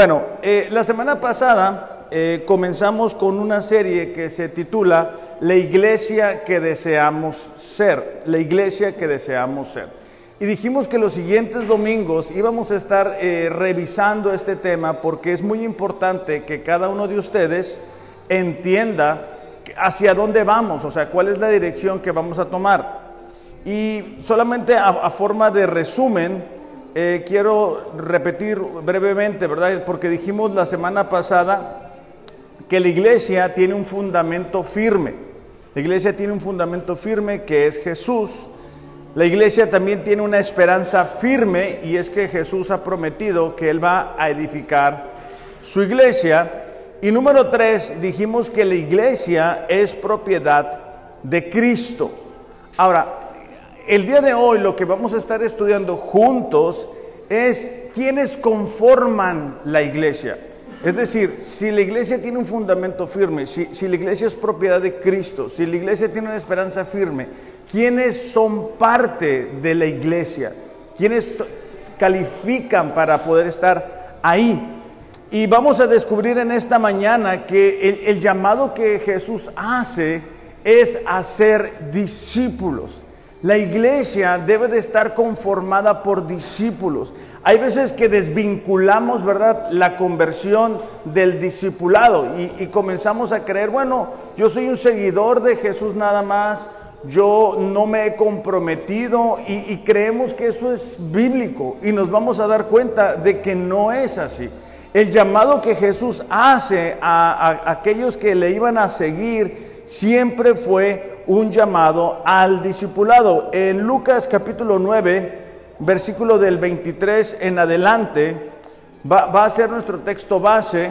Bueno, eh, la semana pasada eh, comenzamos con una serie que se titula La iglesia que deseamos ser, la iglesia que deseamos ser. Y dijimos que los siguientes domingos íbamos a estar eh, revisando este tema porque es muy importante que cada uno de ustedes entienda hacia dónde vamos, o sea, cuál es la dirección que vamos a tomar. Y solamente a forma de resumen, eh, quiero repetir brevemente, ¿verdad? Porque dijimos la semana pasada que la iglesia tiene un fundamento firme. La iglesia tiene un fundamento firme que es Jesús. La iglesia también tiene una esperanza firme y es que Jesús ha prometido que Él va a edificar su iglesia. Y número tres, dijimos que la iglesia es propiedad de Cristo. Ahora, el día de hoy lo que vamos a estar estudiando juntos es quiénes conforman la iglesia. Es decir, si la iglesia tiene un fundamento firme, si, la iglesia es propiedad de Cristo, si la iglesia tiene una esperanza firme, ¿quiénes son parte de la iglesia? ¿Quiénes califican para poder estar ahí? Y vamos a descubrir en esta mañana que el, el llamado que Jesús hace es hacer discípulos. La iglesia debe de estar conformada por discípulos. Hay veces que desvinculamos, ¿verdad?, la conversión del discipulado y, comenzamos a creer, bueno, yo soy un seguidor de Jesús nada más, yo no me he comprometido y, creemos que eso es bíblico y nos vamos a dar cuenta de que no es así. El llamado que Jesús hace a aquellos que le iban a seguir siempre fue un llamado al discipulado. En Lucas capítulo 9, versículo del 23 en adelante, va, a ser nuestro texto base.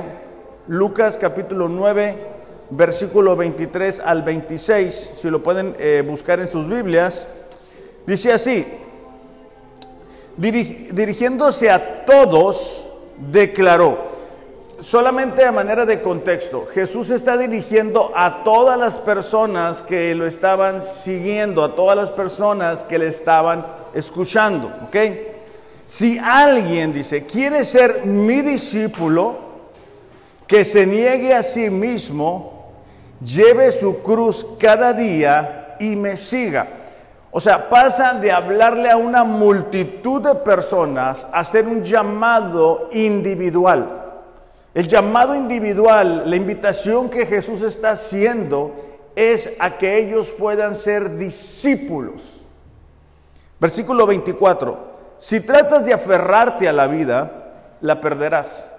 Lucas capítulo 9, versículo 23 al 26, si lo pueden eh, buscar en sus Biblias. Dice así, dirigiéndose a todos, declaró, solamente a manera de contexto, Jesús está dirigiendo a todas las personas que lo estaban siguiendo, a todas las personas que le estaban escuchando, ¿ok? Si alguien dice, quiere ser mi discípulo, que se niegue a sí mismo, lleve su cruz cada día y me siga. O sea, pasa de hablarle a una multitud de personas a hacer un llamado individual. El llamado individual, la invitación que Jesús está haciendo es a que ellos puedan ser discípulos. Versículo 24. Si tratas de aferrarte a la vida, la perderás.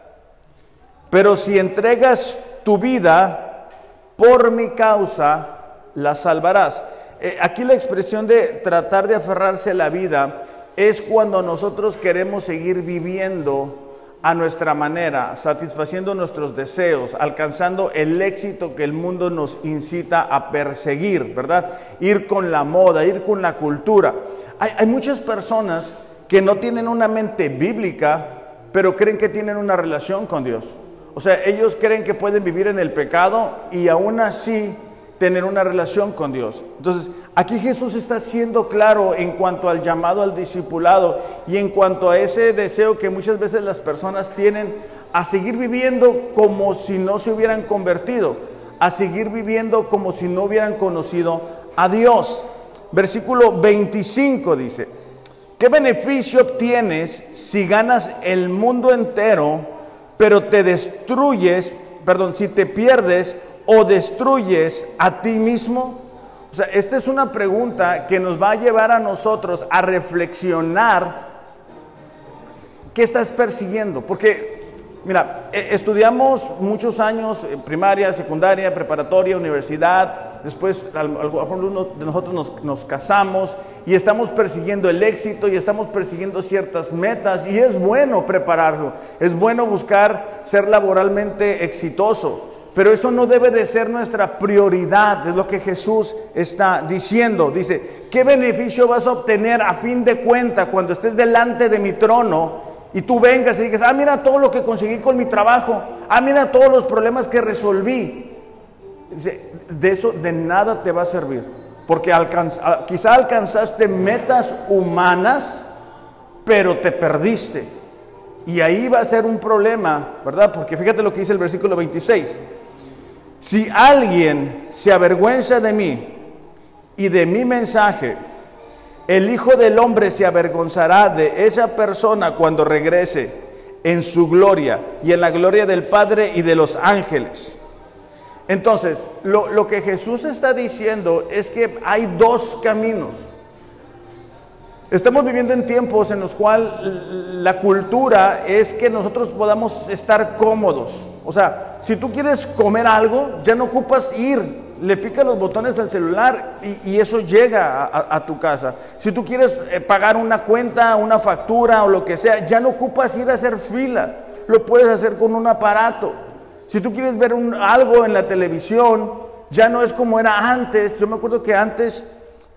Pero si entregas tu vida por mi causa, la salvarás. Eh, aquí la expresión de tratar de aferrarse a la vida es cuando nosotros queremos seguir viviendo a nuestra manera, satisfaciendo nuestros deseos, alcanzando el éxito que el mundo nos incita a perseguir, ¿verdad? Ir con la moda, ir con la cultura. Hay, muchas personas que no tienen una mente bíblica, pero creen que tienen una relación con Dios. O sea, ellos creen que pueden vivir en el pecado y aún así tener una relación con Dios. Entonces, aquí Jesús está siendo claro en cuanto al llamado al discipulado y en cuanto a ese deseo que muchas veces las personas tienen a seguir viviendo como si no se hubieran convertido, a seguir viviendo como si no hubieran conocido a Dios. Versículo 25 dice, ¿qué beneficio obtienes si ganas el mundo entero, pero te destruyes, perdón, si te pierdes o destruyes a ti mismo? O sea, esta es una pregunta que nos va a llevar a nosotros a reflexionar qué estás persiguiendo. Porque, mira, e, estudiamos muchos años, eh, primaria, secundaria, preparatoria, universidad, después algunos de nosotros nos, nos casamos y estamos persiguiendo el éxito y estamos persiguiendo ciertas metas y es bueno prepararlo, es bueno buscar ser laboralmente exitoso. Pero eso no debe de ser nuestra prioridad, es lo que Jesús está diciendo. Dice, ¿qué beneficio vas a obtener a fin de cuenta cuando estés delante de mi trono y tú vengas y digas, ah, mira todo lo que conseguí con mi trabajo, ah, mira todos los problemas que resolví? Dice, de eso de nada te va a servir, porque quizá alcanzaste metas humanas, pero te perdiste. Y ahí va a ser un problema, ¿verdad? Porque fíjate lo que dice el versículo 26. Si alguien se avergüenza de mí y de mi mensaje, el Hijo del Hombre se avergonzará de esa persona cuando regrese en su gloria y en la gloria del Padre y de los ángeles. Entonces, lo, lo que Jesús está diciendo es que hay dos caminos. Estamos viviendo en tiempos en los cuales la cultura es que nosotros podamos estar cómodos. O sea, si tú quieres comer algo, ya no ocupas ir, le pica los botones al celular y, eso llega a, tu casa. Si tú quieres eh, pagar una cuenta, una factura o lo que sea, ya no ocupas ir a hacer fila. Lo puedes hacer con un aparato. Si tú quieres ver algo en la televisión, ya no es como era antes. Yo me acuerdo que antes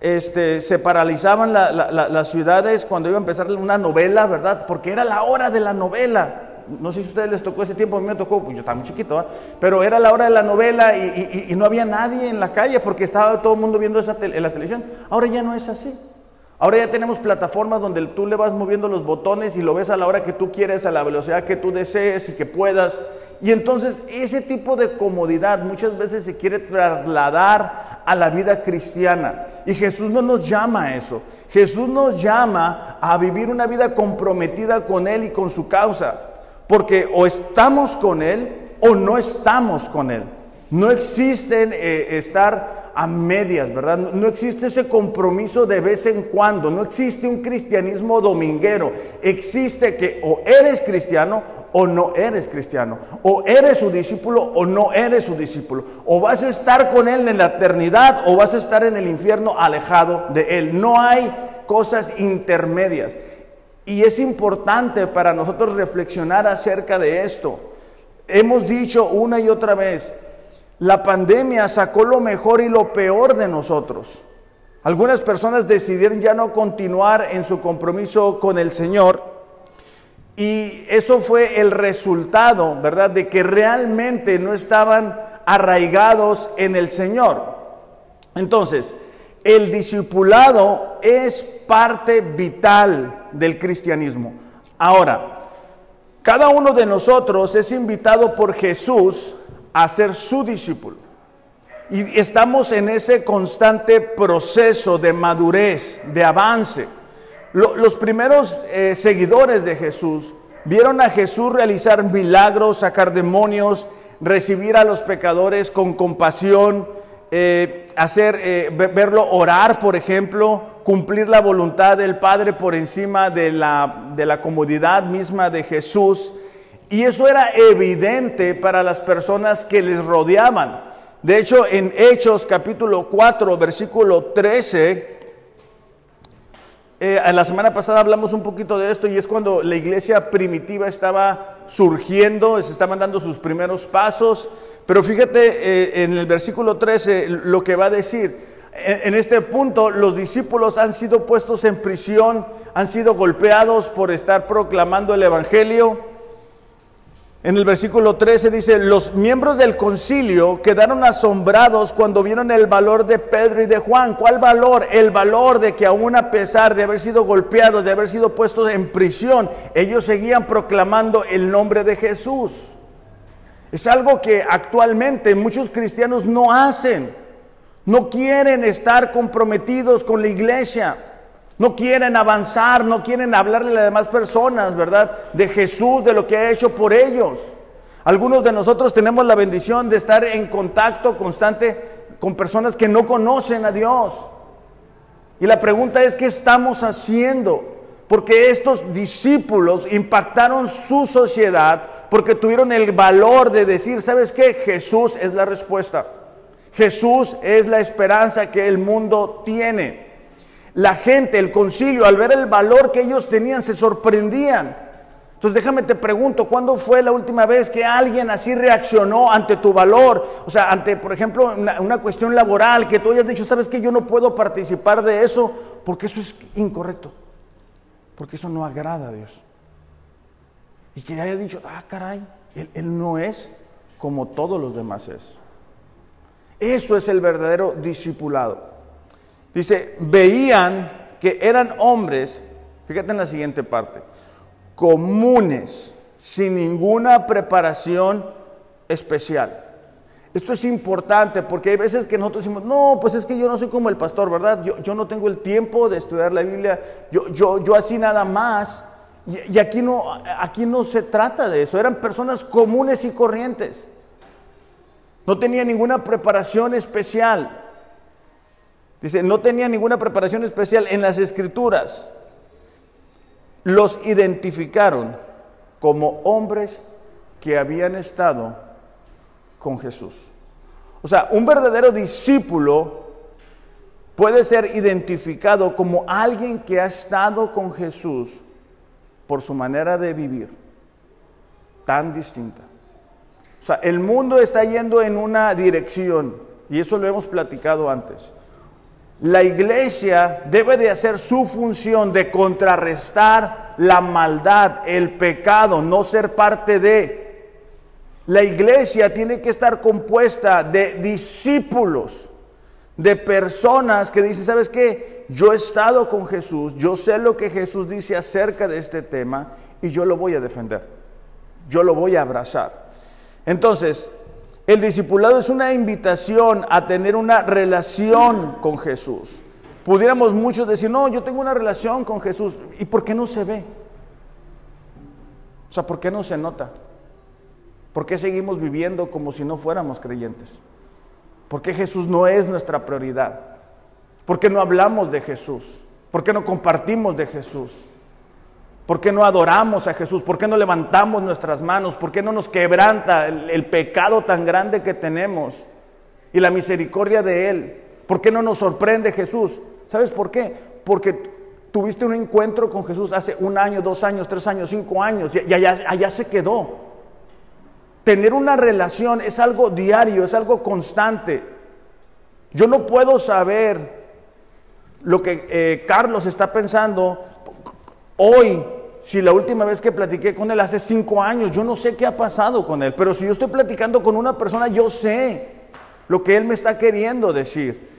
este, se paralizaban las ciudades cuando iba a empezar una novela, ¿verdad? Porque era la hora de la novela. No sé si a ustedes les tocó ese tiempo, a mí me tocó, pues yo estaba muy chiquito, pero era la hora de la novela y, no había nadie en la calle porque estaba todo el mundo viendo esa la televisión. Ahora ya no es así. Ahora ya tenemos plataformas donde tú le vas moviendo los botones y lo ves a la hora que tú quieres, a la velocidad que tú desees y que puedas. Y entonces ese tipo de comodidad muchas veces se quiere trasladar a la vida cristiana. Y Jesús no nos llama a eso. Jesús nos llama a vivir una vida comprometida con Él y con su causa. Porque o estamos con Él o no estamos con Él. No existe eh, estar a medias, ¿verdad? No existe ese compromiso de vez en cuando. No existe un cristianismo dominguero. Existe que o eres cristiano o no eres cristiano. O eres su discípulo o no eres su discípulo. O vas a estar con Él en la eternidad o vas a estar en el infierno alejado de Él. No hay cosas intermedias. Y es importante para nosotros reflexionar acerca de esto. Hemos dicho una y otra vez, la pandemia sacó lo mejor y lo peor de nosotros. Algunas personas decidieron ya no continuar en su compromiso con el Señor y eso fue el resultado, ¿verdad? De que realmente no estaban arraigados en el Señor. Entonces, el discipulado es parte vital del cristianismo. Ahora, cada uno de nosotros es invitado por Jesús a ser su discípulo. Y estamos en ese constante proceso de madurez, de avance los primeros eh, seguidores de Jesús vieron a Jesús realizar milagros, sacar demonios, recibir a los pecadores con compasión, eh, hacer, eh, verlo orar, por ejemplo, cumplir la voluntad del Padre por encima de la, de la comodidad misma de Jesús. Y eso era evidente para las personas que les rodeaban. De hecho, en Hechos capítulo 4, versículo 13, eh, la semana pasada hablamos un poquito de esto y es cuando la iglesia primitiva estaba surgiendo, se estaban dando sus primeros pasos. Pero fíjate eh, en el versículo 13 lo que va a decir. en este punto los discípulos han sido puestos en prisión, han sido golpeados por estar proclamando el Evangelio. En el versículo 13 dice, los miembros del concilio quedaron asombrados cuando vieron el valor de Pedro y de Juan. ¿Cuál valor? El valor de que aún a pesar de haber sido golpeados, de haber sido puestos en prisión, ellos seguían proclamando el nombre de Jesús. Es algo que actualmente muchos cristianos no hacen. No quieren estar comprometidos con la iglesia. No quieren avanzar, no quieren hablarle a las demás personas, ¿verdad? De Jesús, de lo que ha hecho por ellos. Algunos de nosotros tenemos la bendición de estar en contacto constante con personas que no conocen a Dios. Y la pregunta es, ¿qué estamos haciendo? Porque estos discípulos impactaron su sociedad porque tuvieron el valor de decir, ¿sabes qué? Jesús es la respuesta. Jesús es la esperanza que el mundo tiene. La gente, el concilio, al ver el valor que ellos tenían, se sorprendían. Entonces déjame te pregunto, ¿cuándo fue la última vez que alguien así reaccionó ante tu valor? O sea, ante, por ejemplo, una, cuestión laboral, que tú hayas dicho, sabes que yo no puedo participar de eso, porque eso es incorrecto, porque eso no agrada a Dios. Y que haya dicho, ah, caray, él, él no es como todos los demás es. Eso es el verdadero discipulado. Dice, veían que eran hombres, fíjate en la siguiente parte, comunes, sin ninguna preparación especial. Esto es importante porque hay veces que nosotros decimos, no, pues es que yo no soy como el pastor, ¿verdad? Yo, yo no tengo el tiempo de estudiar la Biblia, yo, yo, yo así nada más. Y, aquí, no, aquí no se trata de eso, eran personas comunes y corrientes. No tenía ninguna preparación especial. Dice, no tenía ninguna preparación especial en las escrituras. Los identificaron como hombres que habían estado con Jesús. O sea, un verdadero discípulo puede ser identificado como alguien que ha estado con Jesús por su manera de vivir tan distinta. O sea, el mundo está yendo en una dirección y eso lo hemos platicado antes. La iglesia debe de hacer su función de contrarrestar la maldad, el pecado, no ser parte de. La iglesia tiene que estar compuesta de discípulos, de personas que dicen, ¿sabes qué? Yo he estado con Jesús, yo sé lo que Jesús dice acerca de este tema y yo lo voy a defender, yo lo voy a abrazar. Entonces, el discipulado es una invitación a tener una relación con Jesús. Pudiéramos muchos decir, no, yo tengo una relación con Jesús. ¿Y por qué no se ve? O sea, ¿por qué no se nota? ¿Por qué seguimos viviendo como si no fuéramos creyentes? ¿Por qué Jesús no es nuestra prioridad? ¿Por qué no hablamos de Jesús? ¿Por qué no compartimos de Jesús? ¿Por qué no adoramos a Jesús? ¿Por qué no levantamos nuestras manos? ¿Por qué no nos quebranta el, pecado tan grande que tenemos y la misericordia de Él? ¿Por qué no nos sorprende Jesús? ¿Sabes por qué? Porque tuviste un encuentro con Jesús hace un año, dos años, tres años, cinco años y allá se quedó. Tener una relación es algo diario, es algo constante. Yo no puedo saber lo que eh, Carlos está pensando hoy, si la última vez que platiqué con él hace cinco años, yo no sé qué ha pasado con él, pero si yo estoy platicando con una persona, yo sé lo que él me está queriendo decir.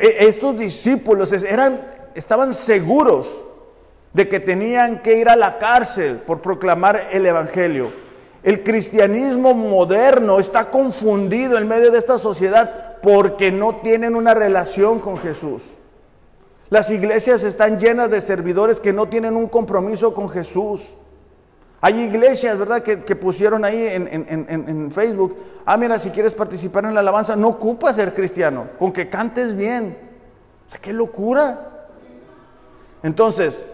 E, estos discípulos eran, estaban seguros de que tenían que ir a la cárcel por proclamar el Evangelio. El cristianismo moderno está confundido en medio de esta sociedad porque no tienen una relación con Jesús. Las iglesias están llenas de servidores que no tienen un compromiso con Jesús. Hay iglesias, ¿verdad?, que, pusieron ahí en, Facebook, ah, mira, si quieres participar en la alabanza, no ocupa ser cristiano, con que cantes bien. O sea, qué locura. Entonces,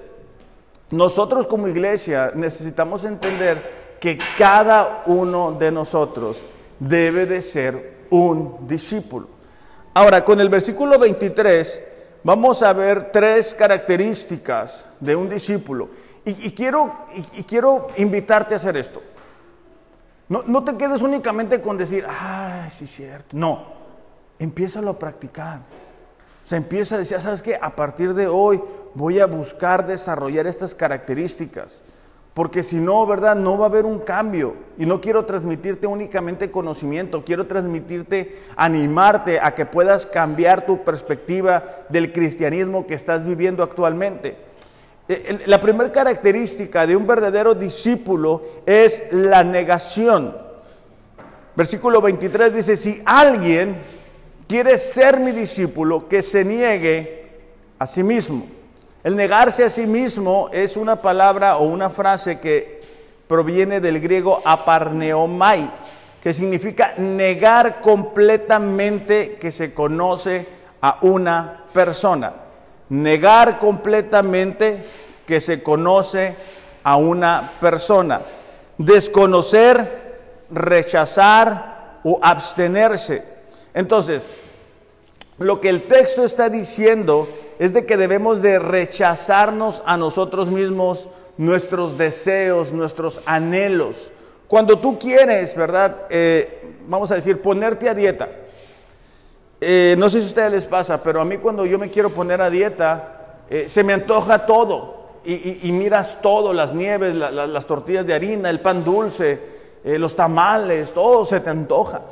nosotros como iglesia necesitamos entender que cada uno de nosotros debe de ser un discípulo. Ahora, con el versículo 23 vamos a ver tres características de un discípulo. Y, quiero, invitarte a hacer esto. No, te quedes únicamente con decir, ay, sí cierto. No, empiézalo a practicar. Se empieza a decir, ¿sabes qué? A partir de hoy voy a buscar desarrollar estas características. Porque si no, ¿verdad? No va a haber un cambio. Y no quiero transmitirte únicamente conocimiento, quiero transmitirte, animarte a que puedas cambiar tu perspectiva del cristianismo que estás viviendo actualmente. Eh, la primera característica de un verdadero discípulo es la negación. Versículo 23 dice, si alguien quiere ser mi discípulo, que se niegue a sí mismo. El negarse a sí mismo es una palabra o una frase que proviene del griego aparneomai, que significa negar completamente que se conoce a una persona. Negar completamente que se conoce a una persona. Desconocer, rechazar o abstenerse. Entonces, lo que el texto está diciendo es de que debemos de rechazarnos a nosotros mismos, nuestros deseos, nuestros anhelos. Cuando tú quieres, ¿verdad? Eh, vamos a decir, ponerte a dieta. Eh, no sé si a ustedes les pasa, pero a mí cuando yo me quiero poner a dieta, eh, se me antoja todo. Y, miras todo, las nieves, las tortillas de harina, el pan dulce, los tamales, todo se te antoja.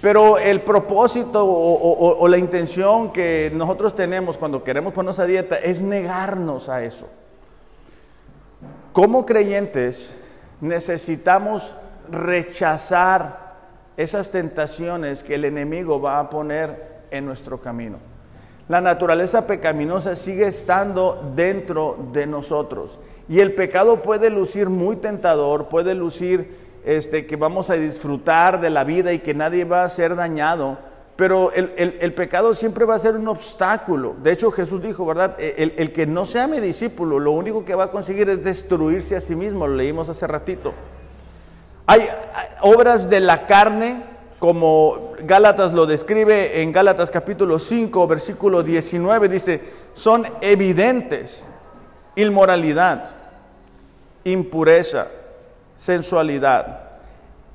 Pero el propósito o, la intención que nosotros tenemos cuando queremos ponernos a dieta es negarnos a eso. como creyentes necesitamos rechazar esas tentaciones que el enemigo va a poner en nuestro camino. La naturaleza pecaminosa sigue estando dentro de nosotros y el pecado puede lucir muy tentador, puede lucir este, que vamos a disfrutar de la vida y que nadie va a ser dañado, pero el, pecado siempre va a ser un obstáculo. De hecho, Jesús dijo, ¿verdad? El, el, que no sea mi discípulo, lo único que va a conseguir es destruirse a sí mismo, lo leímos hace ratito. Hay obras de la carne, como Gálatas lo describe en Gálatas capítulo 5, versículo 19, dice, son evidentes inmoralidad, impureza, sensualidad.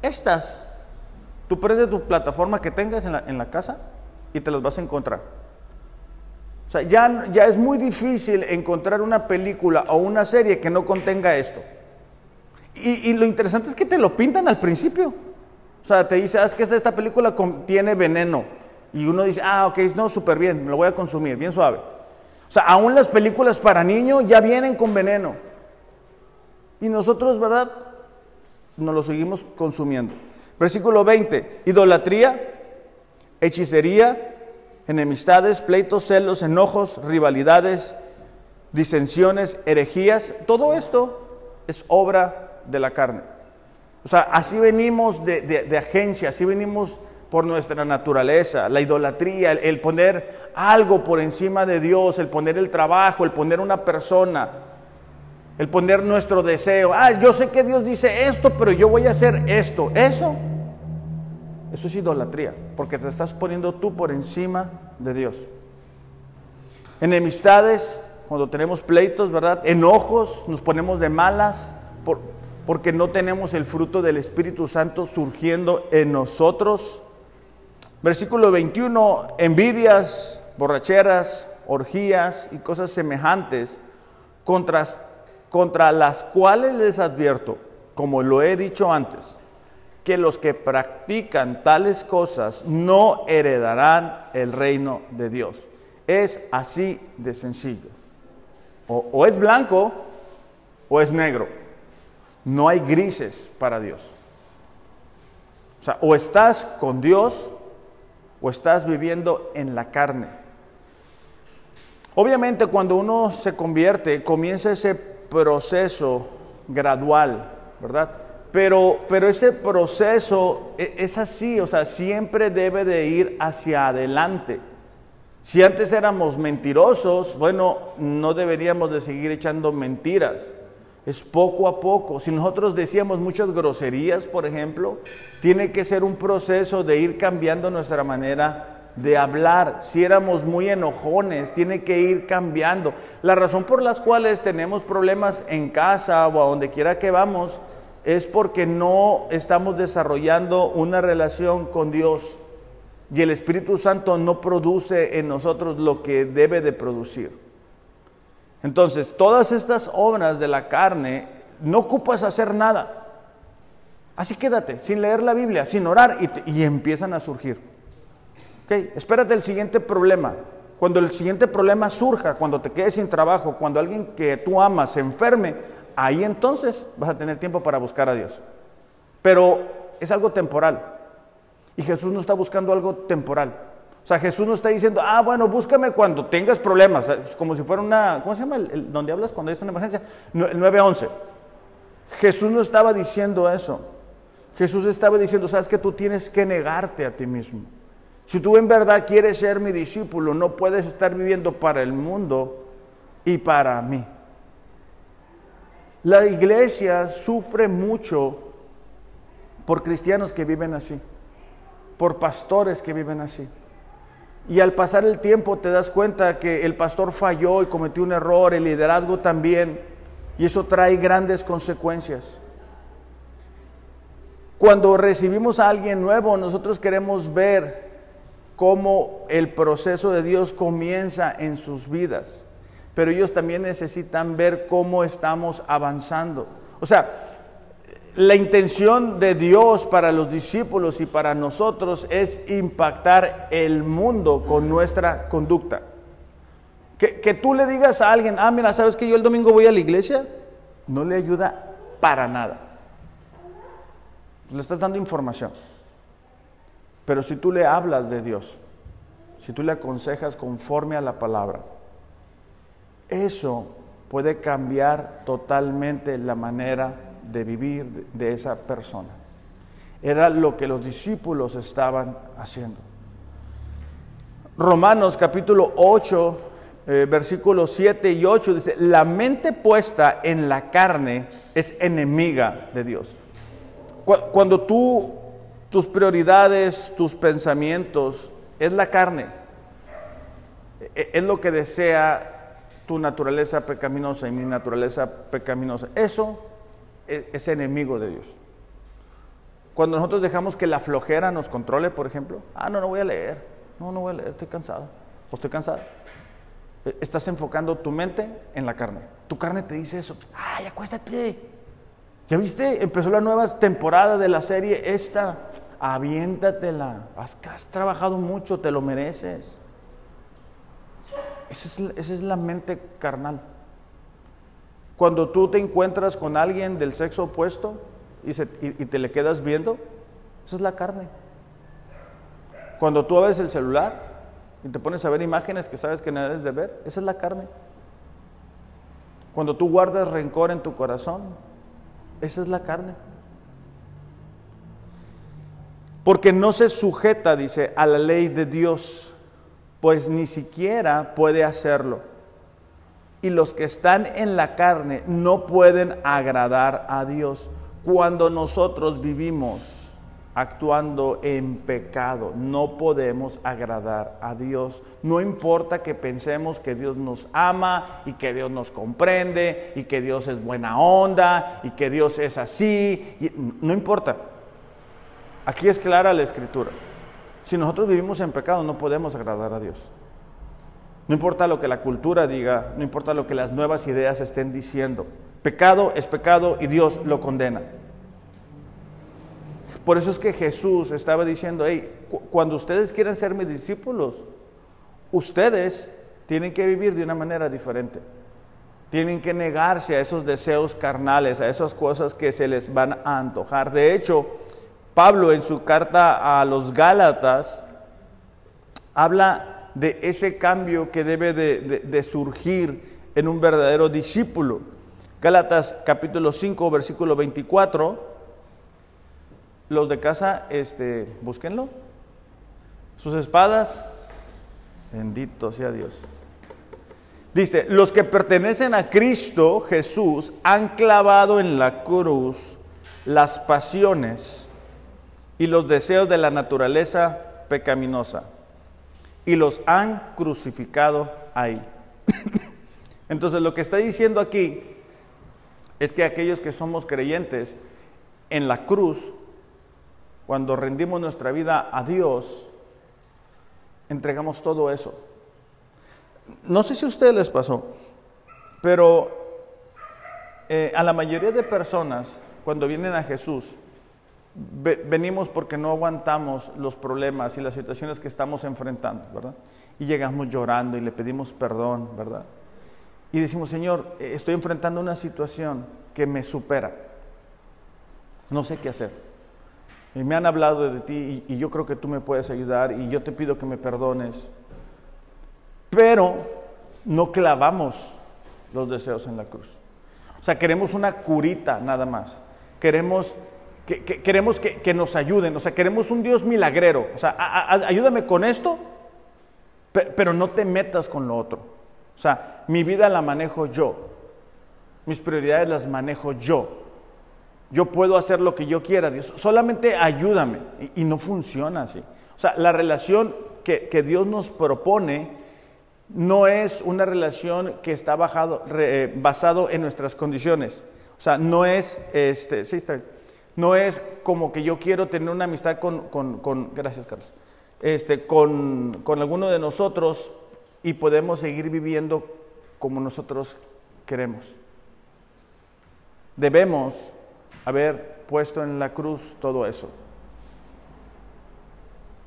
Estas, tú prendes tu plataforma que tengas en la, en la casa y te las vas a encontrar. O sea, ya, ya es muy difícil encontrar una película o una serie que no contenga esto. Y, lo interesante es que te lo pintan al principio. O sea, te dice, ah, es que esta, película contiene veneno. Y uno dice, ah, ok, no, súper bien, me lo voy a consumir, bien suave. O sea, aún las películas para niños ya vienen con veneno. Y nosotros, ¿verdad? Nos lo seguimos consumiendo. Versículo 20, idolatría, hechicería, enemistades, pleitos, celos, enojos, rivalidades, disensiones, herejías, todo esto es obra de la carne. O sea, así venimos de, agencia, así venimos por nuestra naturaleza, la idolatría, el, poner algo por encima de Dios, el poner el trabajo, el poner una persona, el poner nuestro deseo. Ah, yo sé que Dios dice esto, pero yo voy a hacer esto. Eso, eso es idolatría, porque te estás poniendo tú por encima de Dios. Enemistades, cuando tenemos pleitos, ¿verdad? Enojos, nos ponemos de malas por, porque no tenemos el fruto del Espíritu Santo surgiendo en nosotros. Versículo 21, envidias, borracheras, orgías y cosas semejantes contra, contra las cuales les advierto, como lo he dicho antes, que los que practican tales cosas no heredarán el reino de Dios. Es así de sencillo. O, es blanco o es negro. No hay grises para Dios. O sea, o estás con Dios o estás viviendo en la carne. Obviamente cuando uno se convierte, comienza ese proceso gradual, ¿verdad? Pero, pero ese proceso e, es así, o sea, siempre debe de ir hacia adelante. Si antes éramos mentirosos, bueno, no deberíamos de seguir echando mentiras es poco a poco. Si nosotros decíamos muchas groserías, por ejemplo, tiene que ser un proceso de ir cambiando nuestra manera de hablar. Si éramos muy enojones, tiene que ir cambiando. La razón por las cuales tenemos problemas en casa o a donde quiera que vamos es porque no estamos desarrollando una relación con Dios y el Espíritu Santo no produce en nosotros lo que debe de producir. Entonces, todas estas obras de la carne, no ocupas hacer nada. Así quédate, sin leer la Biblia, sin orar, y, empiezan a surgir. Ok, espérate el siguiente problema. Cuando el siguiente problema surja, cuando te quedes sin trabajo, cuando alguien que tú amas se enferme, ahí entonces vas a tener tiempo para buscar a Dios. Pero es algo temporal. Y Jesús no está buscando algo temporal. O sea, Jesús no está diciendo, ah, bueno, búscame cuando tengas problemas, como si fuera una, ¿cómo se llama? El, donde hablas cuando hay una emergencia, el 911. Jesús no estaba diciendo eso. Jesús estaba diciendo, sabes que tú tienes que negarte a ti mismo. Si tú en verdad quieres ser mi discípulo, no puedes estar viviendo para el mundo y para mí. La iglesia sufre mucho por cristianos que viven así, por pastores que viven así. Y al pasar el tiempo te das cuenta que el pastor falló y cometió un error, el liderazgo también, y eso trae grandes consecuencias. Cuando recibimos a alguien nuevo, nosotros queremos ver cómo el proceso de Dios comienza en sus vidas, pero ellos también necesitan ver cómo estamos avanzando. O sea, la intención de Dios para los discípulos y para nosotros es impactar el mundo con nuestra conducta. Que, tú le digas a alguien, ah, mira, ¿sabes que yo el domingo voy a la iglesia? no le ayuda para nada. Le estás dando información. Pero si tú le hablas de Dios, si tú le aconsejas conforme a la palabra, eso puede cambiar totalmente la manera de vivir de esa persona. Era lo que los discípulos estaban haciendo. Romanos capítulo 8, eh, versículos 7 y 8 dice, la mente puesta en la carne es enemiga de Dios. Cuando tú, tus prioridades, tus pensamientos, es la carne, e, es lo que desea tu naturaleza pecaminosa y mi naturaleza pecaminosa. Eso es, enemigo de Dios. Cuando nosotros dejamos que la flojera nos controle, por ejemplo, ah, no, no voy a leer, no, no voy a leer, estoy cansado, o estoy cansado. E, estás enfocando tu mente en la carne. Tu carne te dice eso, ay, acuéstate. ¿Ya viste? Empezó la nueva temporada de la serie esta. Aviéntatela. Has, has trabajado mucho, te lo mereces. Esa es, la mente carnal. Cuando tú te encuentras con alguien del sexo opuesto y, te le quedas viendo, esa es la carne. Cuando tú abres el celular y te pones a ver imágenes que sabes que no debes de ver, esa es la carne. Cuando tú guardas rencor en tu corazón, esa es la carne. Porque no se sujeta, dice, a la ley de Dios pues ni siquiera puede hacerlo. Y los que están en la carne no pueden agradar a Dios. Cuando nosotros vivimos actuando en pecado, no podemos agradar a Dios. No importa que pensemos que Dios nos ama y que Dios nos comprende y que Dios es buena onda y que Dios es así. no importa. Aquí es clara la escritura. Si nosotros vivimos en pecado no podemos agradar a Dios. No importa lo que la cultura diga, no importa lo que las nuevas ideas estén diciendo. Pecado es pecado y Dios lo condena. Por eso es que Jesús estaba diciendo, hey, cuando ustedes quieren ser mis discípulos, ustedes tienen que vivir de una manera diferente. Tienen que negarse a esos deseos carnales, a esas cosas que se les van a antojar. De hecho, Pablo en su carta a los Gálatas habla de ese cambio que debe de, surgir en un verdadero discípulo. Gálatas capítulo 5, versículo 24. Los de casa, este, búsquenlo. Sus espadas, bendito sea Dios. Dice, los que pertenecen a Cristo Jesús han clavado en la cruz las pasiones y los deseos de la naturaleza pecaminosa y los han crucificado ahí. Entonces lo que está diciendo aquí es que aquellos que somos creyentes en la cruz, cuando rendimos nuestra vida a Dios, entregamos todo eso. No sé si a ustedes les pasó, pero eh, a la mayoría de personas, cuando vienen a Jesús, venimos porque no aguantamos los problemas y las situaciones que estamos enfrentando, ¿verdad? Y llegamos llorando y le pedimos perdón, ¿verdad? Y decimos, Señor, eh, estoy enfrentando una situación que me supera. No sé qué hacer. Y me han hablado de ti y, y yo creo que tú me puedes ayudar y yo te pido que me perdones. Pero no clavamos los deseos en la cruz. O sea, queremos una curita nada más. Queremos que, queremos que, nos ayuden, o sea, queremos un Dios milagrero, o sea, ayúdame con esto, pero no te metas con lo otro. O sea, mi vida la manejo yo, mis prioridades las manejo yo. Yo puedo hacer lo que yo quiera, Dios, solamente ayúdame. Y, no funciona así. O sea, la relación que, Dios nos propone no es una relación que está bajado, basado en nuestras condiciones. O sea, no es, este, sí, está no es como que yo quiero tener una amistad con, gracias Carlos, este, con, con alguno de nosotros y podemos seguir viviendo como nosotros queremos. Debemos haber puesto en la cruz todo eso.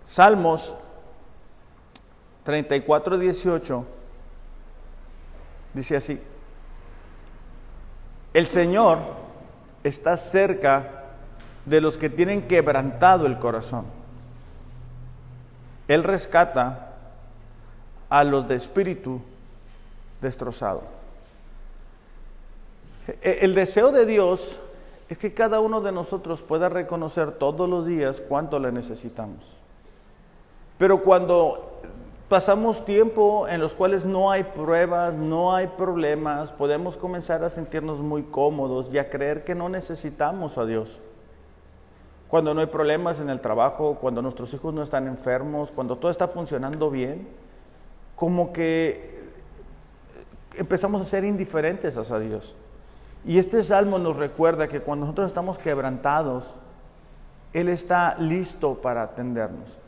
Salmos 34, 18 dice así. El Señor está cerca de los que tienen quebrantado el corazón. Él rescata a los de espíritu destrozado. E-, el deseo de Dios es que cada uno de nosotros pueda reconocer todos los días cuánto le necesitamos. Pero cuando pasamos tiempo en los cuales no hay pruebas, no hay problemas, podemos comenzar a sentirnos muy cómodos y a creer que no necesitamos a Dios. Cuando no hay problemas en el trabajo, cuando nuestros hijos no están enfermos, cuando todo está funcionando bien, como que empezamos a ser indiferentes a Dios. Y este salmo nos recuerda que cuando nosotros estamos quebrantados, Él está listo para atendernos.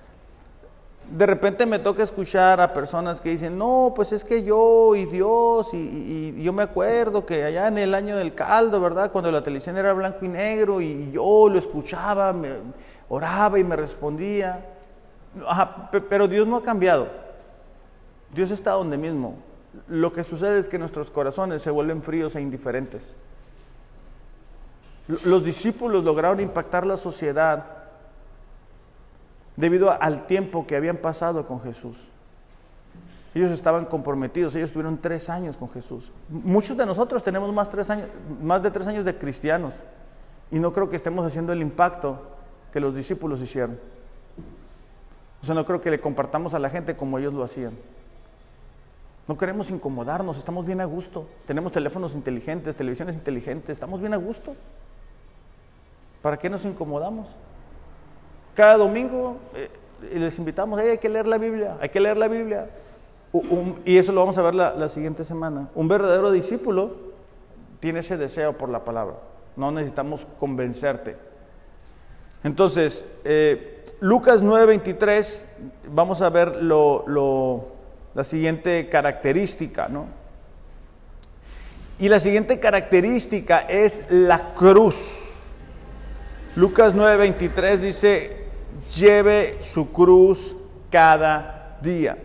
De repente me toca escuchar a personas que dicen, no, pues es que yo y Dios, y, yo me acuerdo que allá en el año del caldo, ¿verdad? Cuando la televisión era blanco y negro y yo lo escuchaba, me oraba y me respondía. pero Dios no ha cambiado. Dios está donde mismo lo que sucede es que nuestros corazones se vuelven fríos e indiferentes. Los discípulos lograron impactar la sociedad debido al tiempo que habían pasado con Jesús. Ellos estaban comprometidos, ellos tuvieron tres años con Jesús. Muchos de nosotros tenemos más, tres años, más de tres años de cristianos y no creo que estemos haciendo el impacto que los discípulos hicieron. O sea, no creo que le compartamos a la gente como ellos lo hacían. No queremos incomodarnos, estamos bien a gusto. Tenemos teléfonos inteligentes, televisiones inteligentes, estamos bien a gusto. ¿Para qué nos incomodamos? Cada domingo eh, les invitamos, hay que leer la Biblia, hay que leer la Biblia. y eso lo vamos a ver la, siguiente semana. Un verdadero discípulo tiene ese deseo por la palabra. No necesitamos convencerte. Entonces, eh, Lucas 9:23, vamos a ver la siguiente característica, ¿no? Y la siguiente característica es la cruz. Lucas 9:23 dice, lleve su cruz cada día.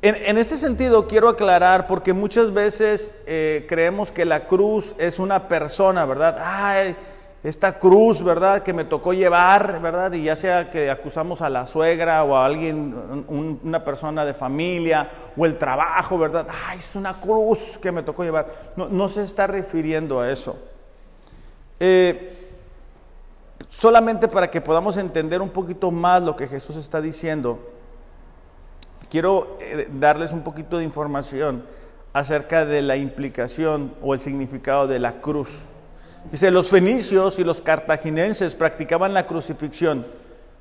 En, este sentido quiero aclarar, porque muchas veces eh, creemos que la cruz es una persona, ¿verdad? Ay, esta cruz, ¿verdad? Que me tocó llevar, ¿verdad? Y ya sea que acusamos a la suegra o a alguien, una persona de familia o el trabajo, ¿verdad? Ay, es una cruz que me tocó llevar. No, se está refiriendo a eso. Eh, solamente para que podamos entender un poquito más lo que Jesús está diciendo, quiero eh, darles un poquito de información acerca de la implicación o el significado de la cruz. Dice, los fenicios y los cartaginenses practicaban la crucifixión.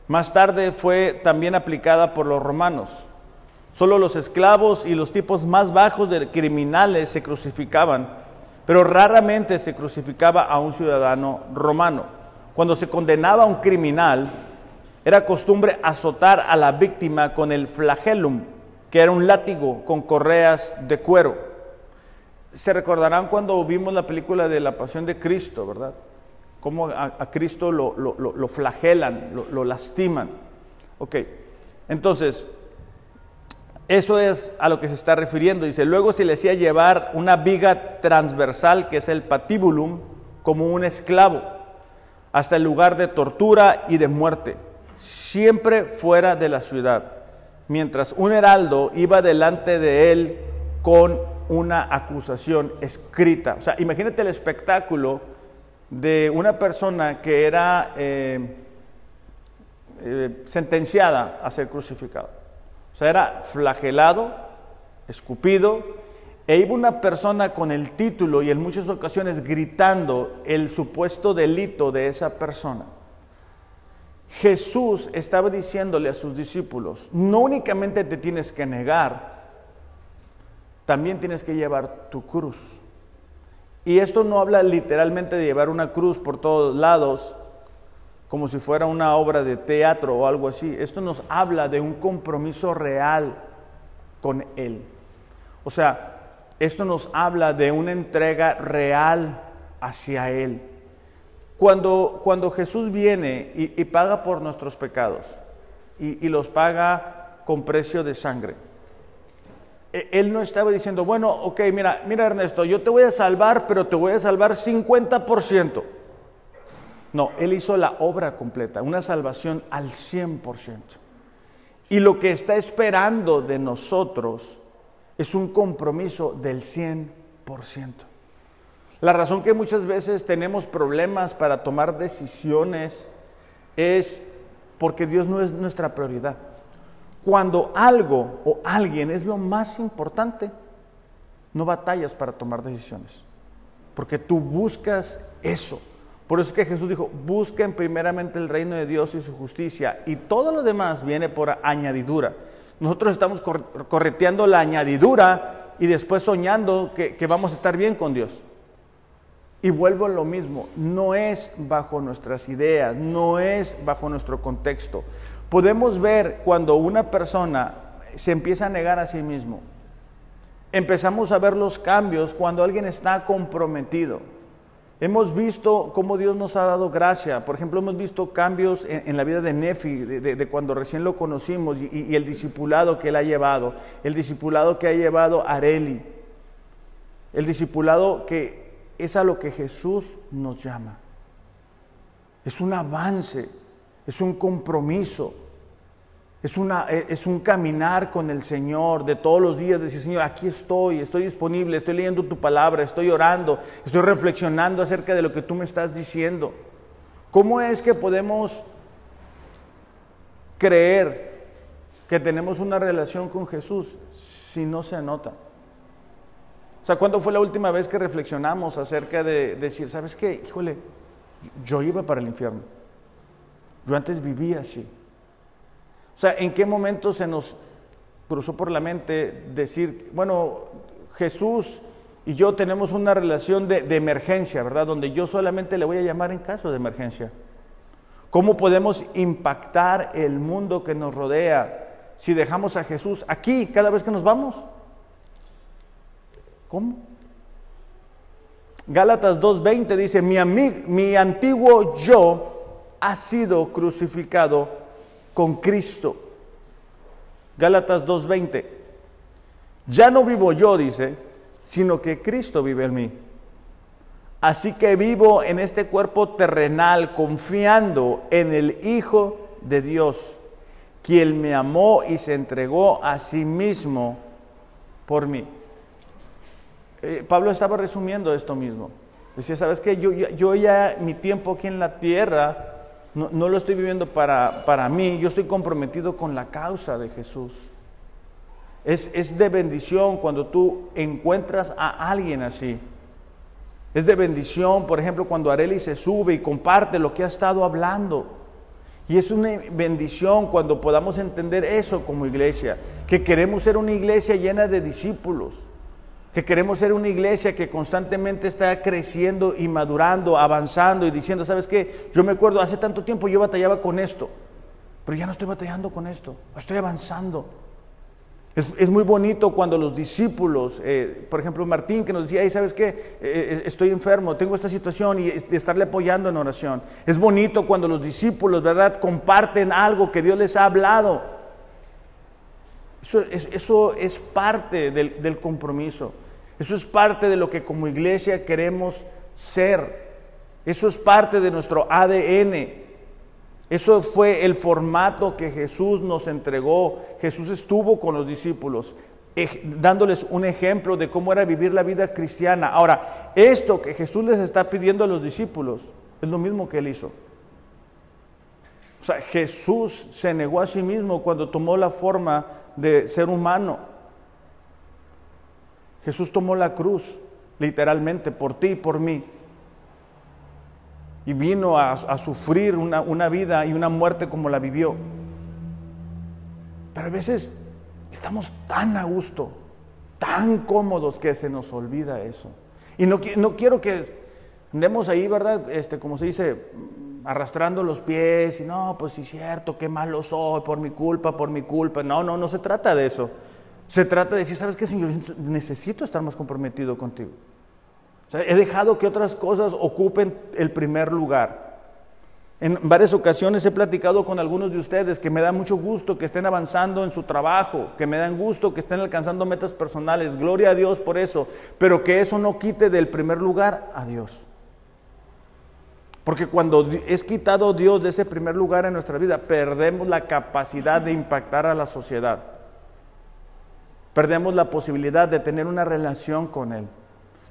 Más tarde fue también aplicada por los romanos. Solo los esclavos y los tipos más bajos de criminales se crucificaban, pero raramente se crucificaba a un ciudadano romano. Cuando se condenaba a un criminal, era costumbre azotar a la víctima con el flagellum, que era un látigo con correas de cuero se recordarán cuando vimos la película de la Pasión de Cristo, ¿verdad? Cómo a, Cristo lo, lo, flagelan, lo, lastiman. Ok, entonces, eso es a lo que se está refiriendo. Dice, luego se le hacía llevar una viga transversal, que es el patibulum, como un esclavo, hasta el lugar de tortura y de muerte, siempre fuera de la ciudad, mientras un heraldo iba delante de él con una acusación escrita. O sea, imagínate el espectáculo de una persona que era eh, eh, sentenciada a ser crucificado. O sea, era flagelado, escupido, e iba una persona con el título y en muchas ocasiones gritando el supuesto delito de esa persona. Jesús estaba diciéndole a sus discípulos, no únicamente te tienes que negar, también tienes que llevar tu cruz. Y esto no habla literalmente de llevar una cruz por todos lados, como si fuera una obra de teatro o algo así. Esto nos habla de un compromiso real con Él. O sea, esto nos habla de una entrega real hacia Él. Cuando, cuando Jesús viene y, paga por nuestros pecados y los paga con precio de sangre, E, él no estaba diciendo, bueno, ok, mira, mira Ernesto, yo te voy a salvar, pero te voy a salvar 50%. No, Él hizo la obra completa, una salvación al 100%. Y lo que está esperando de nosotros es un compromiso del 100%. La razón que muchas veces tenemos problemas para tomar decisiones es porque Dios no es nuestra prioridad. Cuando algo o alguien es lo más importante, no batallas para tomar decisiones, porque tú buscas eso. Por eso es que Jesús dijo, busquen primeramente el reino de Dios y su justicia, y todo lo demás viene por añadidura. Nosotros estamos correteando la añadidura y después soñando que, vamos a estar bien con Dios. Y vuelvo a lo mismo, no es bajo nuestras ideas, no es bajo nuestro contexto. Podemos ver cuando una persona se empieza a negar a sí mismo. Empezamos a ver los cambios cuando alguien está comprometido. Hemos visto cómo Dios nos ha dado gracia. Por ejemplo, hemos visto cambios en, la vida de Nefi, de, cuando recién lo conocimos, y, y, el discipulado que él ha llevado, el discipulado que ha llevado Areli, el discipulado que es a lo que Jesús nos llama. Es un avance, es un compromiso, es, una, es un caminar con el Señor de todos los días, decir, Señor, aquí estoy, estoy disponible, estoy leyendo tu palabra, estoy orando, estoy reflexionando acerca de lo que tú me estás diciendo. ¿Cómo es que podemos creer que tenemos una relación con Jesús si no se anota? O sea, ¿cuándo fue la última vez que reflexionamos acerca de, decir, ¿sabes qué? Híjole, yo iba para el infierno. Yo antes vivía así. O sea, ¿en qué momento se nos cruzó por la mente decir, bueno, Jesús y yo tenemos una relación de, emergencia, ¿verdad? Donde yo solamente le voy a llamar en caso de emergencia. ¿Cómo podemos impactar el mundo que nos rodea si dejamos a Jesús aquí cada vez que nos vamos? ¿Cómo? Gálatas 2.20 dice, mi, mi antiguo yo ha sido crucificado con Cristo. Gálatas 2.20. Ya no vivo yo, dice, sino que Cristo vive en mí. Así que vivo en este cuerpo terrenal confiando en el Hijo de Dios, quien me amó y se entregó a sí mismo por mí. Eh, Pablo estaba resumiendo esto mismo. Decía, ¿sabes qué? Yo, yo ya mi tiempo aquí en la tierra no, lo estoy viviendo para, para, mí, yo estoy comprometido con la causa de Jesús. Es, es de bendición cuando tú encuentras a alguien así. Es de bendición, por ejemplo, cuando Areli se sube y comparte lo que ha estado hablando. Y es una bendición cuando podamos entender eso como iglesia, que queremos ser una iglesia llena de discípulos que queremos ser una iglesia que constantemente está creciendo y madurando, avanzando y diciendo, ¿sabes qué? Yo me acuerdo, hace tanto tiempo yo batallaba con esto, pero ya no estoy batallando con esto, estoy avanzando. Es, muy bonito cuando los discípulos, eh, por ejemplo Martín, que nos decía, ¿sabes qué? Eh, eh, estoy enfermo, tengo esta situación y estarle apoyando en oración. Es bonito cuando los discípulos, ¿verdad?, comparten algo que Dios les ha hablado. Eso, eso es parte del, del compromiso. Eso es parte de lo que como iglesia queremos ser. Eso es parte de nuestro ADN. Eso fue el formato que Jesús nos entregó. Jesús estuvo con los discípulos, dándoles un ejemplo de cómo era vivir la vida cristiana. Ahora, esto que Jesús les está pidiendo a los discípulos es lo mismo que él hizo. O sea, Jesús se negó a sí mismo cuando tomó la forma de ser humano. Jesús tomó la cruz, literalmente, por ti y por mí. Y vino a, sufrir una, una vida y una muerte como la vivió. Pero a veces estamos tan a gusto, tan cómodos que se nos olvida eso. Y no, no quiero que andemos ahí, ¿verdad? Este, como se dice, arrastrando los pies y no, pues sí cierto, qué malo soy por mi culpa, por mi culpa. No, no, no se trata de eso. Se trata de decir, ¿sabes qué, Señor? Necesito estar más comprometido contigo. he dejado que otras cosas ocupen el primer lugar. En varias ocasiones he platicado con algunos de ustedes que me da mucho gusto que estén avanzando en su trabajo, que me dan gusto que estén alcanzando metas personales. Gloria a Dios por eso, pero que eso no quite del primer lugar a Dios. Porque cuando es quitado Dios de ese primer lugar en nuestra vida, perdemos la capacidad de impactar a la sociedad. Perdemos la posibilidad de tener una relación con Él.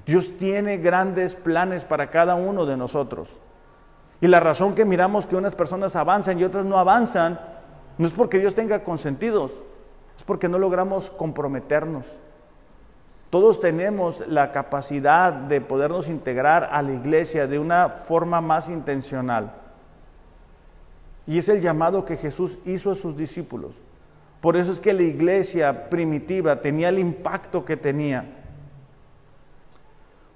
Dios tiene grandes planes para cada uno de nosotros. Y la razón que miramos que unas personas avanzan y otras no avanzan, no es porque Dios tenga consentidos, es porque no logramos comprometernos. Todos tenemos la capacidad de podernos integrar a la iglesia de una forma más intencional. Y es el llamado que Jesús hizo a sus discípulos. Por eso es que la iglesia primitiva tenía el impacto que tenía.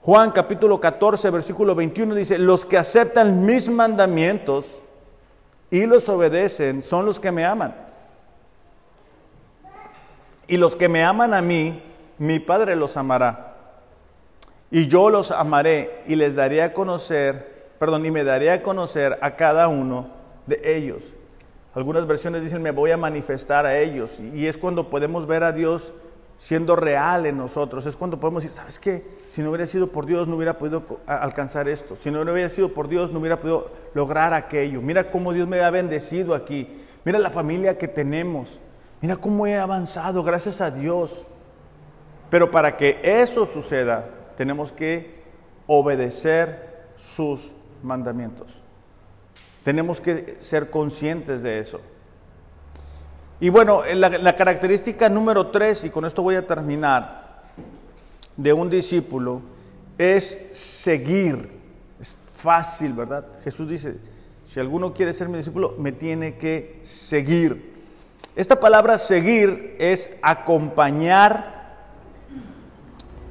Juan capítulo 14, versículo 21 dice, los que aceptan mis mandamientos y los obedecen son los que me aman. Y los que me aman a mí, mi Padre los amará. Y yo los amaré y les daré a conocer, perdón, y me daré a conocer a cada uno de ellos. Algunas versiones dicen, me voy a manifestar a ellos. Y es cuando podemos ver a Dios siendo real en nosotros. Es cuando podemos decir, ¿sabes qué? Si no hubiera sido por Dios, no hubiera podido alcanzar esto. Si no hubiera sido por Dios, no hubiera podido lograr aquello. Mira cómo Dios me ha bendecido aquí. Mira la familia que tenemos. Mira cómo he avanzado, gracias a Dios. Pero para que eso suceda, tenemos que obedecer sus mandamientos. Tenemos que ser conscientes de eso. Y bueno, la, característica número tres, y con esto voy a terminar, de un discípulo es seguir. Es fácil, ¿verdad? Jesús dice, si alguno quiere ser mi discípulo, me tiene que seguir. Esta palabra seguir es acompañar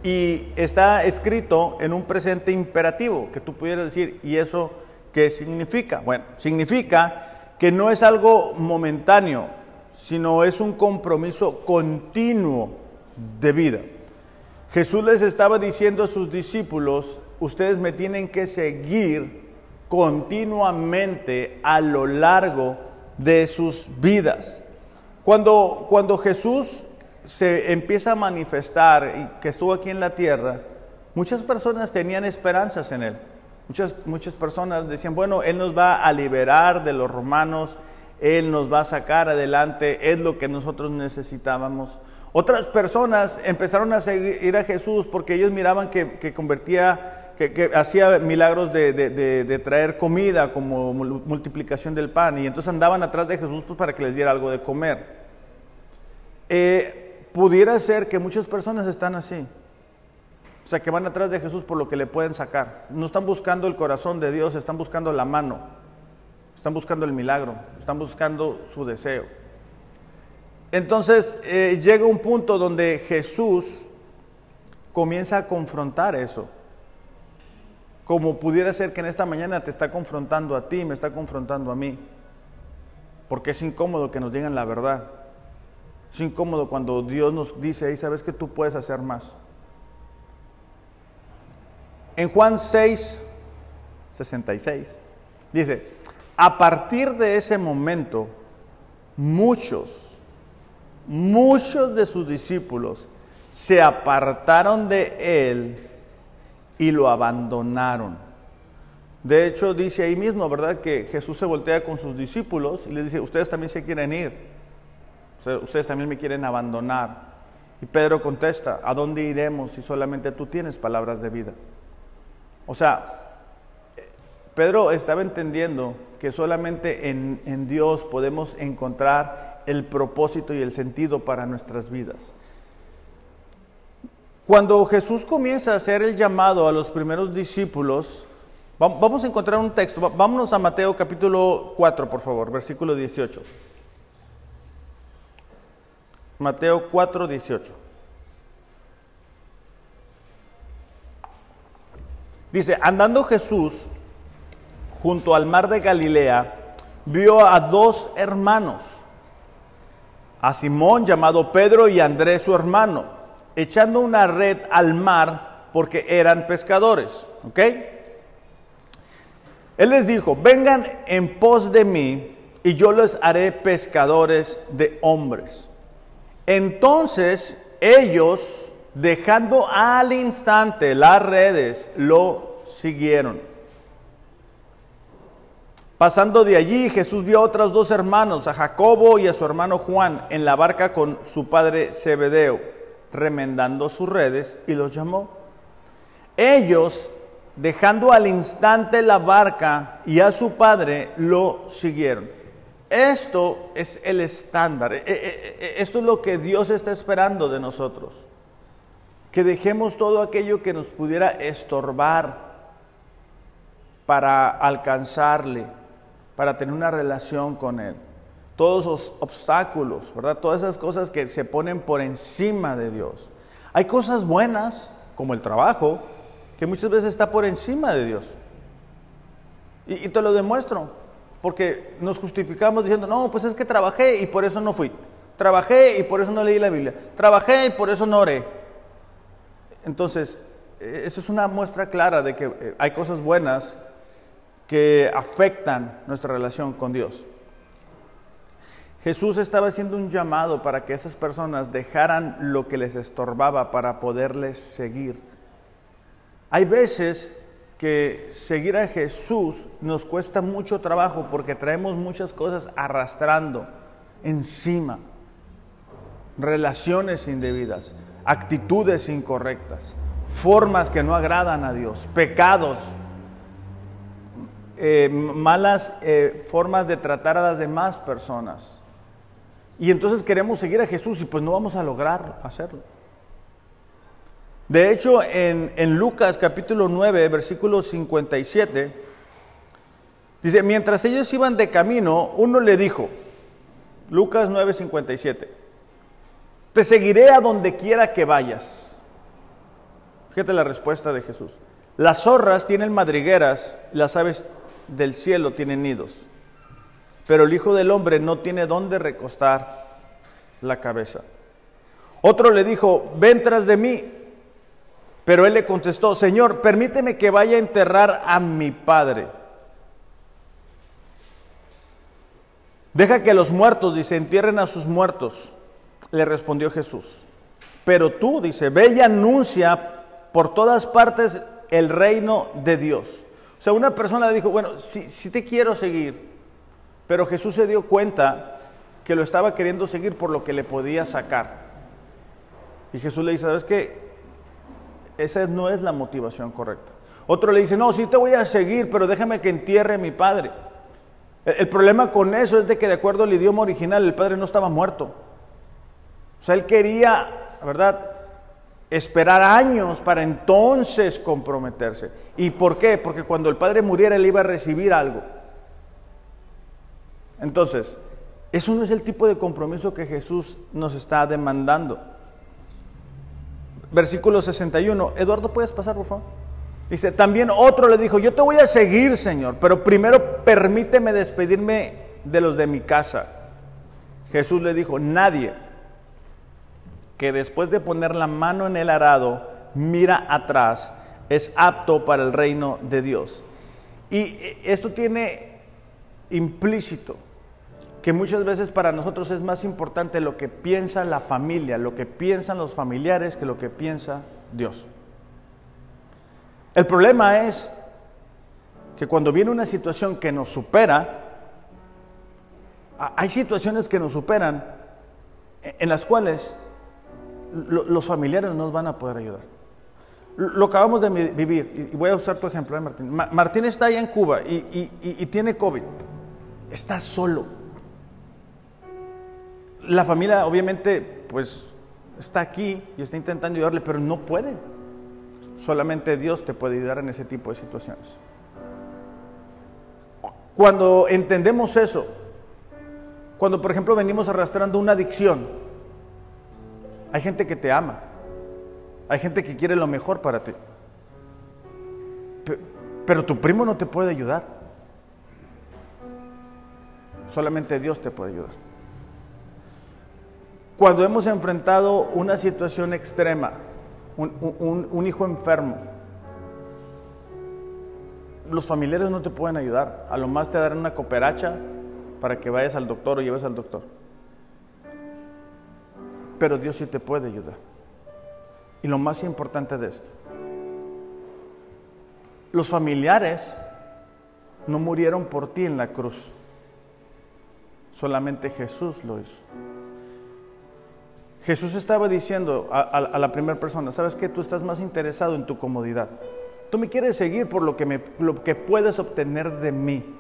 y está escrito en un presente imperativo, que tú pudieras decir, ¿y eso qué significa? Bueno, significa que no es algo momentáneo, sino es un compromiso continuo de vida. Jesús les estaba diciendo a sus discípulos, ustedes me tienen que seguir continuamente a lo largo de sus vidas. Cuando, cuando Jesús se empieza a manifestar y que estuvo aquí en la tierra, muchas personas tenían esperanzas en Él. Muchas, muchas personas decían, bueno, Él nos va a liberar de los romanos, él nos va a sacar adelante, es lo que nosotros necesitábamos. Otras personas empezaron a seguir a Jesús porque ellos miraban que, convertía, que, hacía milagros de, traer comida como multiplicación del pan y entonces andaban atrás de Jesús pues, para que les diera algo de comer. Eh, pudiera ser que muchas personas están así. O sea, que van atrás de Jesús por lo que le pueden sacar. No están buscando el corazón de Dios, están buscando la mano. Están buscando el milagro, están buscando su deseo. Entonces eh, llega un punto donde Jesús comienza a confrontar eso. Como pudiera ser que en esta mañana te está confrontando a ti, me está confrontando a mí. Porque es incómodo que nos digan la verdad. Es incómodo cuando Dios nos dice, ahí sabes que tú puedes hacer más. En Juan 6, 66, dice, a partir de ese momento, muchos, muchos de sus discípulos se apartaron de él y lo abandonaron. De hecho, dice ahí mismo, ¿verdad? Que Jesús se voltea con sus discípulos y les dice, ustedes también se quieren ir, ustedes también me quieren abandonar. Y Pedro contesta, ¿a dónde iremos si solamente tú tienes palabras de vida? O sea, Pedro estaba entendiendo que solamente en, Dios podemos encontrar el propósito y el sentido para nuestras vidas. Cuando Jesús comienza a hacer el llamado a los primeros discípulos, vamos a encontrar un texto. Vámonos a Mateo capítulo 4, por favor, versículo 18. Mateo 4, 18. Dice, andando Jesús junto al mar de Galilea, vio a dos hermanos, a Simón llamado Pedro y Andrés su hermano, echando una red al mar porque eran pescadores. ¿Ok? Él les dijo, vengan en pos de mí y yo les haré pescadores de hombres. Entonces ellos, dejando al instante las redes, lo siguieron. Pasando de allí, Jesús vio a otros dos hermanos, a Jacobo y a su hermano Juan, en la barca con su padre Zebedeo, remendando sus redes, y los llamó. Ellos, dejando al instante la barca y a su padre, lo siguieron. Esto es el estándar, e, e, e, esto es lo que Dios está esperando de nosotros. Que dejemos todo aquello que nos pudiera estorbar para alcanzarle para tener una relación con Él. Todos los obstáculos, ¿verdad? Todas esas cosas que se ponen por encima de Dios. Hay cosas buenas, como el trabajo, que muchas veces está por encima de Dios. Y, te lo demuestro, porque nos justificamos diciendo, no, pues es que trabajé y por eso no fui. Trabajé y por eso no leí la Biblia. Trabajé y por eso no oré. Entonces, eh, eso es una muestra clara de que eh, hay cosas buenas que afectan nuestra relación con Dios. Jesús estaba haciendo un llamado para que esas personas dejaran lo que les estorbaba para poderles seguir. Hay veces que seguir a Jesús nos cuesta mucho trabajo porque traemos muchas cosas arrastrando encima. Relaciones indebidas, actitudes incorrectas, formas que no agradan a Dios, pecados eh, malas eh, formas de tratar a las demás personas. Y entonces queremos seguir a Jesús y pues no vamos a lograr hacerlo. De hecho, en, en Lucas capítulo 9, versículo 57, dice, mientras ellos iban de camino, uno le dijo, Lucas 9, 57, te seguiré a donde quiera que vayas. Fíjate la respuesta de Jesús. Las zorras tienen madrigueras, las aves del cielo tienen nidos, pero el Hijo del Hombre no tiene dónde recostar la cabeza. Otro le dijo, ven tras de mí. Pero él le contestó, Señor, permíteme que vaya a enterrar a mi padre. Deja que los muertos, dice, entierren a sus muertos. Le respondió Jesús. Pero tú, dice, ve y anuncia por todas partes el reino de Dios. O sea, una persona le dijo, bueno, sí, te quiero seguir, pero Jesús se dio cuenta que lo estaba queriendo seguir por lo que le podía sacar. Y Jesús le dice, ¿sabes qué? Esa no es la motivación correcta. Otro le dice, no, sí te voy a seguir, pero déjame que entierre a mi padre. El, el problema con eso es de que de acuerdo al idioma original, el padre no estaba muerto. O sea, él quería, ¿verdad? esperar años para entonces comprometerse. ¿Y por qué? Porque cuando el padre muriera él iba a recibir algo. Entonces, eso no es el tipo de compromiso que Jesús nos está demandando. Versículo 61. Eduardo, ¿puedes pasar, por favor? Dice, también otro le dijo, yo te voy a seguir, Señor, pero primero permíteme despedirme de los de mi casa. Jesús le dijo, nadie que después de poner la mano en el arado, mira atrás, es apto para el reino de Dios. Y esto tiene implícito que muchas veces para nosotros es más importante lo que piensa la familia, lo que piensan los familiares que lo que piensa Dios. El problema es que cuando viene una situación que nos supera, hay situaciones que nos superan en las cuales los familiares no nos van a poder ayudar. Lo acabamos de vivir, y voy a usar tu ejemplo, ¿eh, Martín. Martín está allá en Cuba y, tiene COVID. Está solo. La familia, obviamente, pues está aquí y está intentando ayudarle, pero no puede. Solamente Dios te puede ayudar en ese tipo de situaciones. Cuando entendemos eso, cuando por ejemplo venimos arrastrando una adicción, hay gente que te ama. Hay gente que quiere lo mejor para ti. Pero tu primo no te puede ayudar. Solamente Dios te puede ayudar. Cuando hemos enfrentado una situación extrema, un, hijo enfermo, los familiares no te pueden ayudar. A lo más te darán una cooperacha para que vayas al doctor o lleves al doctor. Pero Dios sí te puede ayudar. Y lo más importante de esto, los familiares no murieron por ti en la cruz. Solamente Jesús lo hizo. Jesús estaba diciendo a, la primera persona, ¿sabes qué? Tú estás más interesado en tu comodidad. Tú me quieres seguir por lo que, lo que puedes obtener de mí.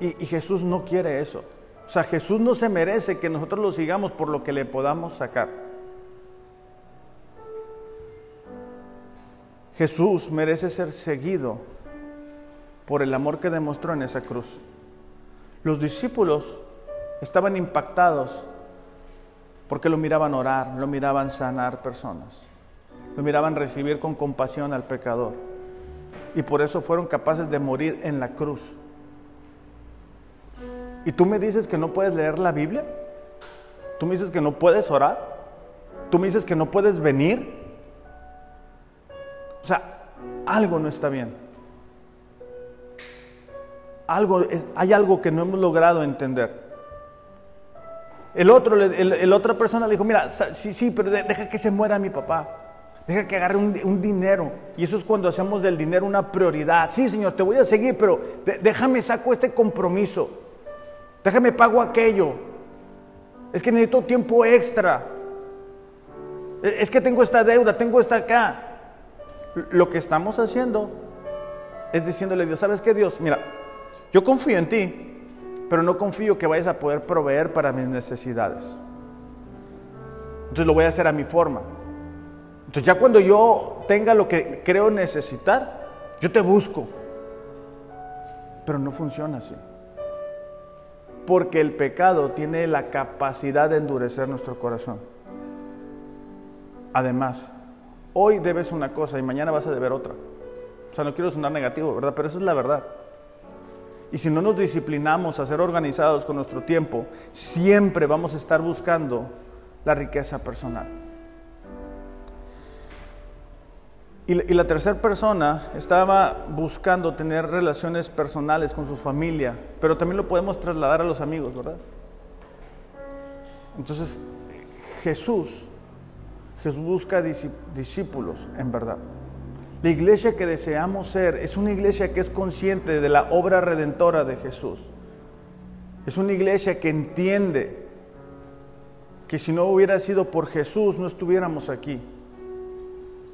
Y Jesús no quiere eso. O sea, Jesús no se merece que nosotros lo sigamos por lo que le podamos sacar. Jesús merece ser seguido por el amor que demostró en esa cruz. Los discípulos estaban impactados porque lo miraban orar, lo miraban sanar personas, lo miraban recibir con compasión al pecador. Y por eso fueron capaces de morir en la cruz. ¿Y tú me dices que no puedes leer la Biblia? ¿Tú me dices que no puedes orar? ¿Tú me dices que no puedes venir? O sea, algo no está bien. Algo hay algo que no hemos logrado entender. El otro, el, otra persona le dijo, mira, sí, sí, pero deja que se muera mi papá. Deja que agarre un, dinero. Y eso es cuando hacemos del dinero una prioridad. Sí, Señor, te voy a seguir, pero déjame saco este compromiso. Déjame pago aquello. Es que necesito tiempo extra. E, es que tengo esta deuda, tengo esta acá. Lo que estamos haciendo es diciéndole a Dios, ¿sabes qué Dios? Mira, yo confío en ti, pero no confío que vayas a poder proveer para mis necesidades. Entonces lo voy a hacer a mi forma. Entonces ya cuando yo tenga lo que creo necesitar, yo te busco. Pero no funciona así. Porque el pecado tiene la capacidad de endurecer nuestro corazón. Además, hoy debes una cosa y mañana vas a deber otra. O sea, no quiero sonar negativo, ¿verdad? Pero esa es la verdad. Y si no nos disciplinamos a ser organizados con nuestro tiempo, siempre vamos a estar buscando la riqueza personal. Y, la tercera persona estaba buscando tener relaciones personales con su familia, pero también lo podemos trasladar a los amigos, ¿verdad? Entonces, Jesús, Jesús busca discípulos en verdad. La iglesia que deseamos ser es una iglesia que es consciente de la obra redentora de Jesús. Es una iglesia que entiende que si no hubiera sido por Jesús no estuviéramos aquí.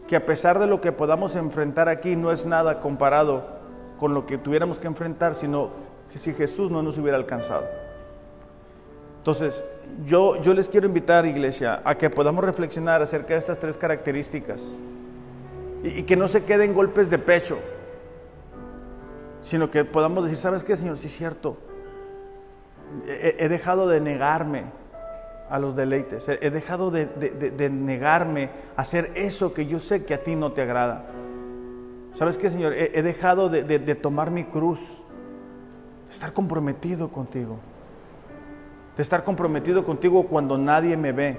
Que a pesar de lo que podamos enfrentar aquí no es nada comparado con lo que tuviéramos que enfrentar, sino si Jesús no nos hubiera alcanzado. Entonces, yo, yo les quiero invitar, iglesia, a que podamos reflexionar acerca de estas tres características y, que no se queden golpes de pecho, sino que podamos decir, ¿sabes qué, Señor? Sí, es cierto. He, dejado de negarme a los deleites, he, dejado de, negarme a hacer eso que yo sé que a ti no te agrada. ¿Sabes qué, Señor? He, dejado de, tomar mi cruz, de estar comprometido contigo, de estar comprometido contigo cuando nadie me ve,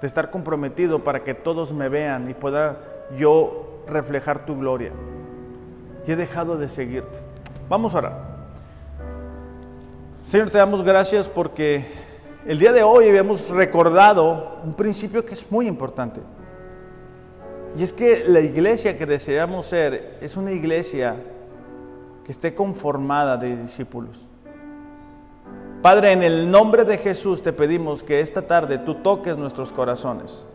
de estar comprometido para que todos me vean y pueda yo reflejar tu gloria. Y he dejado de seguirte. Vamos a orar. Señor, te damos gracias porque el día de hoy habíamos recordado un principio que es muy importante. Y es que la iglesia que deseamos ser es una iglesia que esté conformada de discípulos. Padre, en el nombre de Jesús te pedimos que esta tarde tú toques nuestros corazones.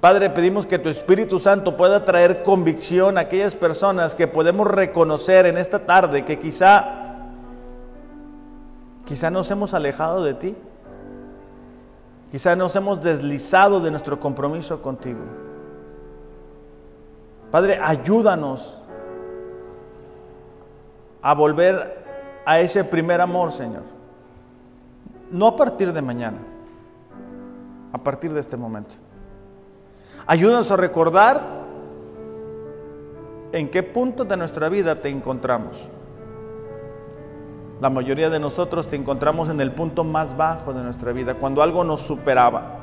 Padre, pedimos que tu Espíritu Santo pueda traer convicción a aquellas personas que podemos reconocer en esta tarde que quizá, quizá nos hemos alejado de ti, quizá nos hemos deslizado de nuestro compromiso contigo. Padre, ayúdanos a volver a ese primer amor, Señor. No a partir de mañana, a partir de este momento. Ayúdanos a recordar en qué punto de nuestra vida te encontramos. La mayoría de nosotros te encontramos en el punto más bajo de nuestra vida, cuando algo nos superaba.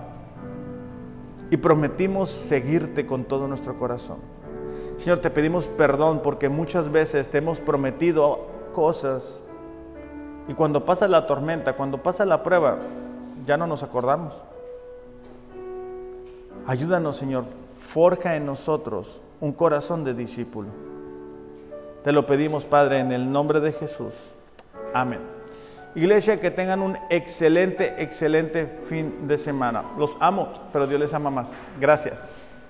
Y prometimos seguirte con todo nuestro corazón. Señor, te pedimos perdón porque muchas veces te hemos prometido cosas y cuando pasa la tormenta, cuando pasa la prueba, ya no nos acordamos. Ayúdanos, Señor, forja en nosotros un corazón de discípulo. Te lo pedimos, Padre, en el nombre de Jesús. Amén. Iglesia, que tengan un excelente, excelente fin de semana. Los amo, pero Dios les ama más. Gracias.